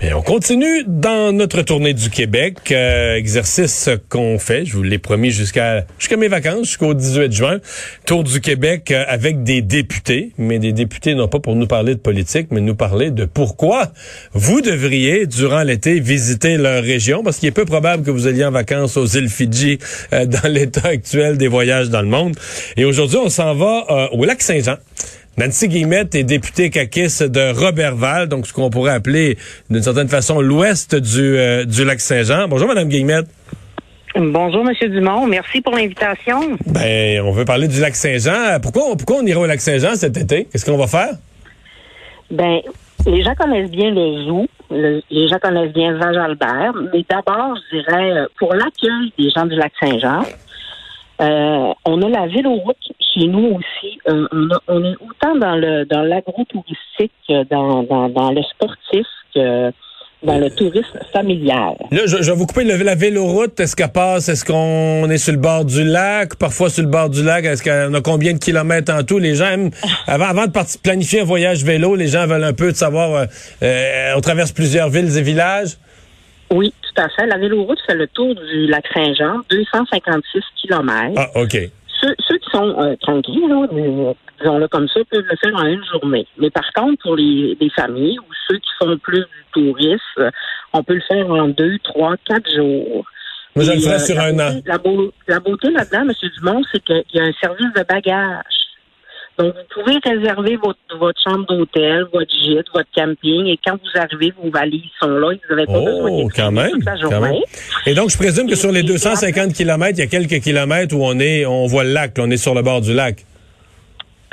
Et on continue dans notre tournée du Québec, euh, exercice qu'on fait, je vous l'ai promis jusqu'à jusqu'à mes vacances, jusqu'au 18 juin, tour du Québec euh, avec des députés, mais des députés non pas pour nous parler de politique, mais nous parler de pourquoi vous devriez durant l'été visiter leur région parce qu'il est peu probable que vous alliez en vacances aux îles Fidji euh, dans l'état actuel des voyages dans le monde. Et aujourd'hui, on s'en va au lac Saint-Jean. Nancy Guillemette est députée caquiste de Robertval, donc ce qu'on pourrait appeler d'une certaine façon l'ouest du, euh, du lac Saint-Jean. Bonjour, Madame Guillemette. Bonjour, Monsieur Dumont. Merci pour l'invitation. Ben, on veut parler du lac Saint-Jean. Pourquoi, pourquoi on ira au lac Saint-Jean cet été? Qu'est-ce qu'on va faire? Ben, les gens connaissent bien le zoo. les gens connaissent bien Val-Albert. Mais d'abord, je dirais, euh, pour l'accueil des gens du lac Saint-Jean, euh, on a la véloroute chez nous aussi. Euh, on, est autant dans le dans l'agro-touristique, dans, dans, dans le sportif que dans le tourisme familial. Là, je, vais vous couper le, la véloroute. Est-ce qu'elle passe? Est-ce qu'on est sur le bord du lac? Parfois sur le bord du lac. Est-ce qu'on a combien de kilomètres en tout? Les gens aiment, avant, avant de planifier un voyage vélo, les gens veulent un peu de savoir, euh, euh, on traverse plusieurs villes et villages? Oui, tout à fait. La véloroute fait le tour du lac Saint-Jean, 256 kilomètres. Ah, OK. Ceux, qui sont euh, tranquilles, disons-le comme ça, peuvent le faire en une journée. Mais par contre, pour les, familles ou ceux qui font plus du tourisme, on peut le faire en deux, trois, quatre jours. Moi, je le ferais euh, sur un an. La, la beauté là-dedans, M. Dumont, c'est qu'il y a un service de bagage. Donc, vous pouvez réserver votre, votre chambre d'hôtel, votre gîte, votre camping, et quand vous arrivez, vos valises sont là, vous n'avez pas besoin de quand même, toute la journée. Et donc, je présume que sur les 250 kilomètres, il y a quelques kilomètres où on est, on voit le lac, on est sur le bord du lac.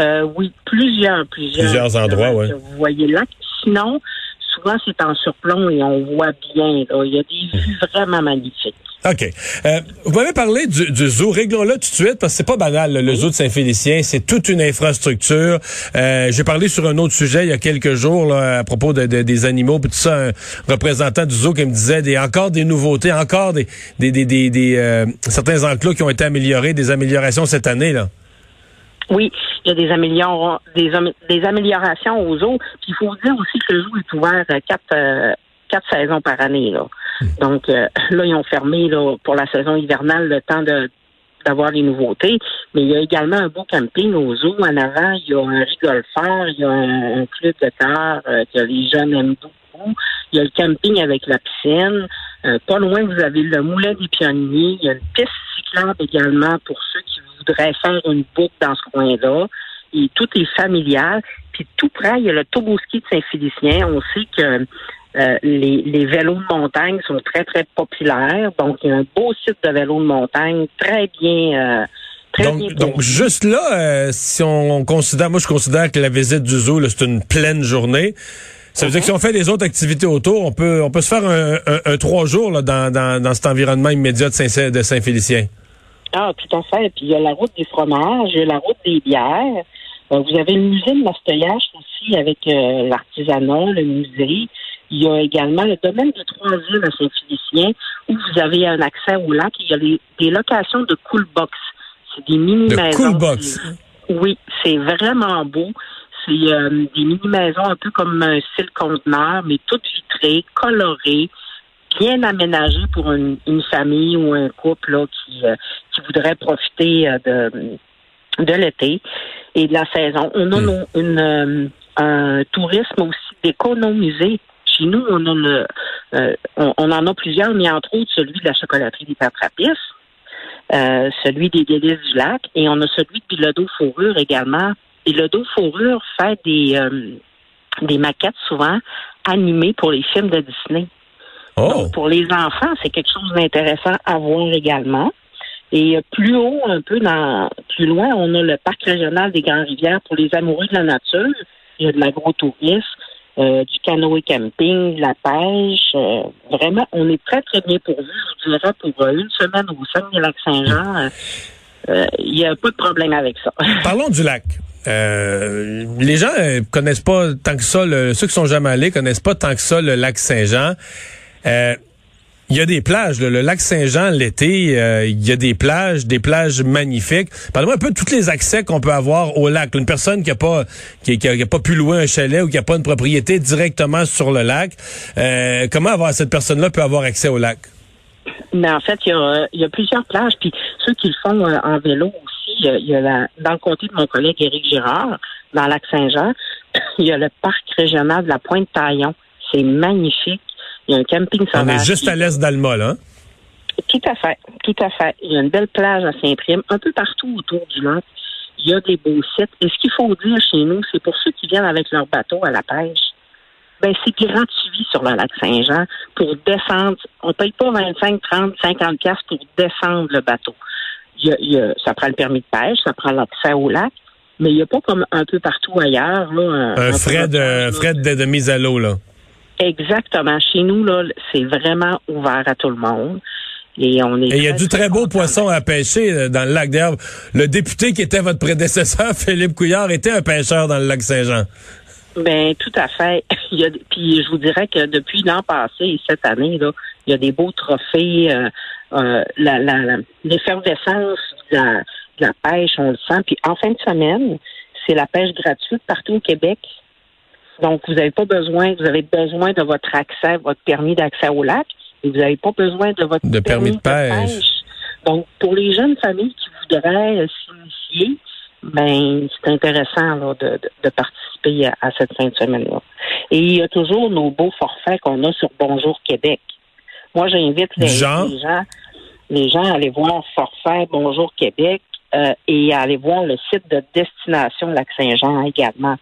Euh, oui, plusieurs, plusieurs. Plusieurs endroits, oui. Vous voyez le lac. Sinon, souvent, c'est en surplomb et on voit bien. Là. Il y a des vues vraiment magnifiques. OK. Euh, vous m'avez parlé du, du zoo. Réglons-le tout de suite parce que c'est pas banal. Le zoo de Saint-Félicien, c'est toute une infrastructure. Euh, J'ai parlé sur un autre sujet il y a quelques jours là, à propos de, des animaux. Puis tout ça, un représentant du zoo qui me disait des, encore des nouveautés, encore des, des, des, des, euh, certains enclos qui ont été améliorés, des améliorations cette année. là. Oui, il y a des, amélior des, des améliorations aux zoo. Puis il faut dire aussi que le zoo est ouvert quatre, euh, quatre saisons par année. Là. Donc euh, là, ils ont fermé là, pour la saison hivernale le temps de d'avoir les nouveautés. Mais il y a également un beau camping au zoo. En avant, il y a un rigolfeur, il y a un, club de terre euh, que les jeunes aiment beaucoup. Il y a le camping avec la piscine. Euh, pas loin, vous avez le moulin des pionniers. Il y a une piste cyclable également pour ceux qui voudraient faire une boucle dans ce coin-là. Et tout est familial. Puis tout près, il y a le Toboski de Saint-Félicien. On sait que euh, les, vélos de montagne sont très, très populaires. Donc, il y a un beau site de vélos de montagne très bien. Euh, très donc, bien donc, juste là, euh, si on considère, moi je considère que la visite du zoo, c'est une pleine journée. Ça veut dire que si on fait les autres activités autour, on peut on peut se faire un, trois jours là, dans, dans, dans cet environnement immédiat de Saint de Saint-Félicien. Ah, tout à fait. Puis il y a la route des fromages, il y a la route des bières. vous avez le musée de Mastoyage aussi avec l'artisanat, le musée. Il y a également le domaine de Trois-Îles à Saint-Félicien où vous avez un accès au lac. Il y a des locations de cool box. C'est des mini-maisons. Cool box. Oui, c'est vraiment beau. C'est euh, des mini-maisons un peu comme un style conteneur, mais toutes vitrées, colorées, bien aménagées pour une, famille ou un couple là, qui, euh, qui voudrait profiter euh, de, de l'été et de la saison. On a hmm. une, un tourisme aussi d'économiser chez nous, on, a le, euh, on, en a plusieurs, mais entre autres celui de la chocolaterie des Patrapis, euh, celui des délices du lac, et on a celui de Bilodeau Fourrure également. Bilodeau Fourrure fait des, euh, des maquettes souvent animées pour les films de Disney. Oh. Donc, pour les enfants, c'est quelque chose d'intéressant à voir également. Et euh, plus haut, un peu dans plus loin, on a le parc régional des Grandes Rivières pour les amoureux de la nature. Il y a de l'agrotourisme, euh, du canoë camping, de la pêche. Euh, vraiment, on est très, très bien pourvu. Je vous dirais, pour euh, une semaine au Saguenay-Lac-Saint-Jean, euh, euh, il n'y a pas de problème avec ça. Parlons du lac. Euh, les gens connaissent pas tant que ça, le- ceux qui sont jamais allés connaissent pas tant que ça le lac Saint-Jean. Euh, il y a des plages, là. le lac Saint-Jean l'été, euh, il y a des plages, des plages magnifiques. Parlez-moi un peu de tous les accès qu'on peut avoir au lac. Une personne qui a pas qui, a, pas pu louer un chalet ou qui a pas une propriété directement sur le lac, euh, comment avoir cette personne-là peut avoir accès au lac? Mais en fait, il y a, il y a plusieurs plages, puis ceux qui le font euh, en vélo aussi, il y a, la, dans le comté de mon collègue Éric Girard, dans Lac-Saint-Jean, il y a le parc régional de la Pointe-Taillon. C'est magnifique. Il y a un camping On sauvage. est juste à l'est d'Alma, là. hein? Tout à fait, tout à fait. Il y a une belle plage à Saint-Prime, un peu partout autour du lac. Il y a des beaux sites. Et ce qu'il faut dire chez nous, c'est pour ceux qui viennent avec leur bateau à la pêche, ben c'est gratuit sur le lac Saint-Jean pour descendre. On paye pas 25, 30, 50 pièces pour descendre le bateau. Il y a- il y a- ça prend le permis de pêche, ça prend l'accès au lac, mais il n'y a pas comme un peu partout ailleurs. Là, un, Un frais de, frais de, de mise à l'eau, là. Exactement. Chez nous, là, c'est vraiment ouvert à tout le monde. Et on est Et il y a du très beau poisson à pêcher euh, dans le lac. D'ailleurs, le député qui était votre prédécesseur, Philippe Couillard, était un pêcheur dans le lac Saint-Jean. Ben tout à fait. Il y a, puis je vous dirais que depuis l'an passé et cette année, là, il y a des beaux trophées. euh, euh, la, la, la- l'effervescence de la, de la pêche, on le sent. Puis en fin de semaine, c'est la pêche gratuite partout au Québec. Donc, vous n'avez pas besoin, vous avez besoin de votre accès, votre permis d'accès au lac, et vous n'avez pas besoin de votre De permis de pêche. Donc, pour les jeunes familles qui voudraient euh, s'initier, ben c'est intéressant là, de, de, de participer à, à cette fin de semaine-là. Et il y a toujours nos beaux forfaits qu'on a sur Bonjour Québec. Moi, j'invite les gens, les gens à aller voir Forfait Bonjour Québec euh, et à aller voir le site de destination Lac-Saint-Jean également.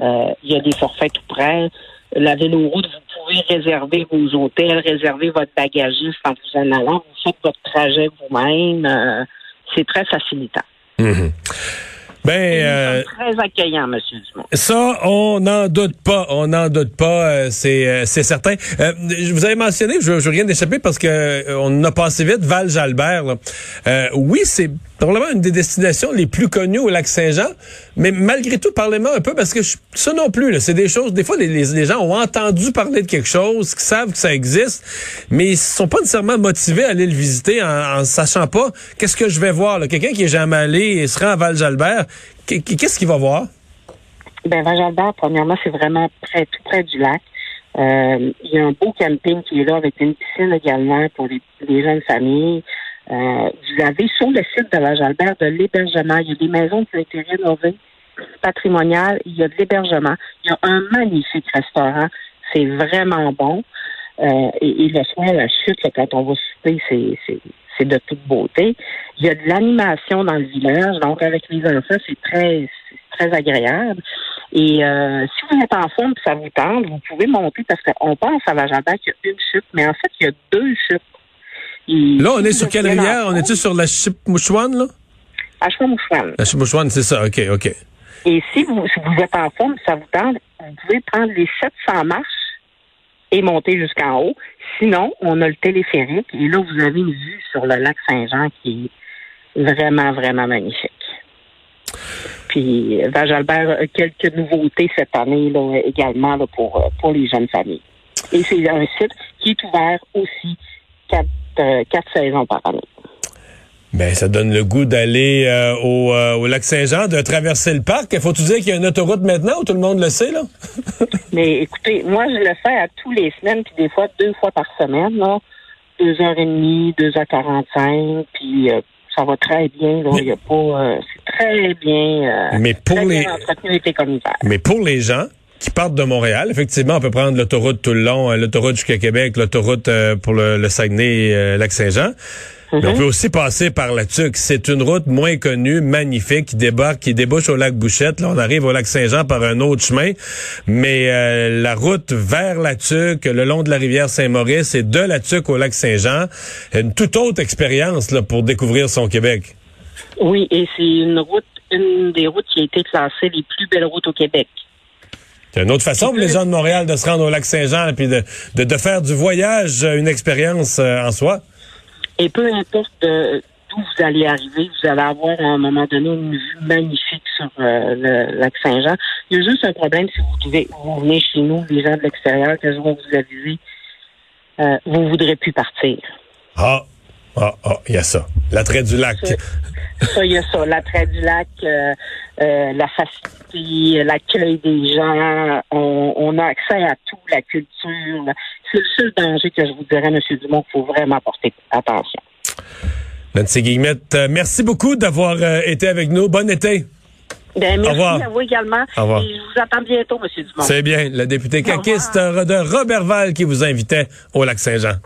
Euh, il y a des forfaits tout près. La véloroute, vous pouvez réserver vos hôtels, réserver votre bagagiste en vous en allant. Vous faites votre trajet vous-même. Euh, c'est très facilitant. Mhm. Ben, euh, très accueillants, M. Dumont. ça, on n'en doute pas. On n'en doute pas, euh, c'est euh, c'est certain. Vous avais mentionné, je, je rien d'échapper parce que on a passé vite, Val-Jalbert. là. Euh, oui, c'est probablement une des destinations les plus connues au lac Saint-Jean, mais malgré tout, parlez-moi un peu parce que je- ça non plus, c'est des choses. Des fois, les, les- gens ont entendu parler de quelque chose, qui savent que ça existe, mais ils sont pas nécessairement motivés à aller le visiter en, en sachant pas qu'est-ce que je vais voir. Quelqu'un qui est jamais allé et se rend à Val-Jalbert, qu'est- qu'est-ce qu'il va voir? Ben, Val-Jalbert, premièrement, c'est vraiment près, tout près du lac. Euh, il y a un beau camping qui est là avec une piscine également pour les jeunes familles. Euh, vous avez sur le site de Val-Jalbert de l'hébergement. Il y a des maisons qui ont été rénovées, patrimoniales. Il y a de l'hébergement. Il y a un magnifique restaurant. C'est vraiment bon. Euh, et, et le soir, la chute, là, quand on va souper, c'est, de toute beauté. Il y a de l'animation dans le village, donc avec les enfants, c'est très, très agréable. Et euh, si vous êtes en forme et ça vous tente, vous pouvez monter parce qu'on pense à Val-Jalbert qu'il y a une chute, mais en fait, il y a deux chutes. Là, on est sur quelle rivière? On est-tu sur la Chipmouchouane, là? À Chouamouchouane. La Chipmouchouane, c'est ça. OK, OK. Et si vous, si vous êtes en forme ça vous tente, vous pouvez prendre les 700 marches et monter jusqu'en haut. Sinon, on a le téléphérique et là, vous avez une vue sur le lac Saint-Jean qui est vraiment, vraiment magnifique. Puis, Val-Jalbert a quelques nouveautés cette année là, également là, pour, euh, pour les jeunes familles. Et c'est un site qui est ouvert aussi euh, quatre saisons par année. Ben, ça donne le goût d'aller euh, au, euh, au lac Saint-Jean, de traverser le parc. Faut-tu dire qu'il y a une autoroute maintenant ou tout le monde le sait, là? Mais écoutez, moi, je le fais à tous les semaines, puis des fois deux fois par semaine, là. Deux heures et demie, deux heures quarante-cinq, puis euh, ça va très bien, là. Il y a pas... c'est très bien... Mais pour très les- bien entretenu. Mais pour les gens qui partent de Montréal, effectivement, on peut prendre l'autoroute tout le long, euh, l'autoroute jusqu'à Québec, l'autoroute euh, pour le, le Saguenay, euh, lac Saint-Jean. Mais on Mhm. peut aussi passer par la Tuque. C'est une route moins connue, magnifique, qui débarque, qui débouche au lac Bouchette. Là, on arrive au lac Saint-Jean par un autre chemin. Mais euh, la route vers la Tuque, le long de la rivière Saint-Maurice et de la Tuque au lac Saint-Jean, une toute autre expérience là, pour découvrir son Québec. Oui, et c'est une route, une des routes qui a été classée les plus belles routes au Québec. C'est une autre façon pour les gens de Montréal de se rendre au lac Saint-Jean puis de, de, de faire du voyage euh, une expérience euh, en soi. Et peu importe euh, d'où vous allez arriver, vous allez avoir à un moment donné une vue magnifique sur euh, le lac Saint-Jean. Il y a juste un problème si vous, devez, vous venez chez nous, les gens de l'extérieur, que je vais vous aviser, euh, vous ne voudrez plus partir. Ah, ah, ah, il y a ça. L'attrait du lac. Ça, il y a ça. L'attrait du lac, euh, euh, la facilité, l'accueil des gens, on, on a accès à tout, la culture. C'est le seul danger que je vous dirais, M. Dumont, qu'il faut vraiment porter attention. Nancy Guillemette, euh, merci beaucoup d'avoir été avec nous. Bon été. Ben, merci revoir. à vous également. Au revoir. Et je vous attends bientôt, M. Dumont. C'est bien, le député Au revoir. caquiste de Robertval qui vous invitait au lac Saint-Jean.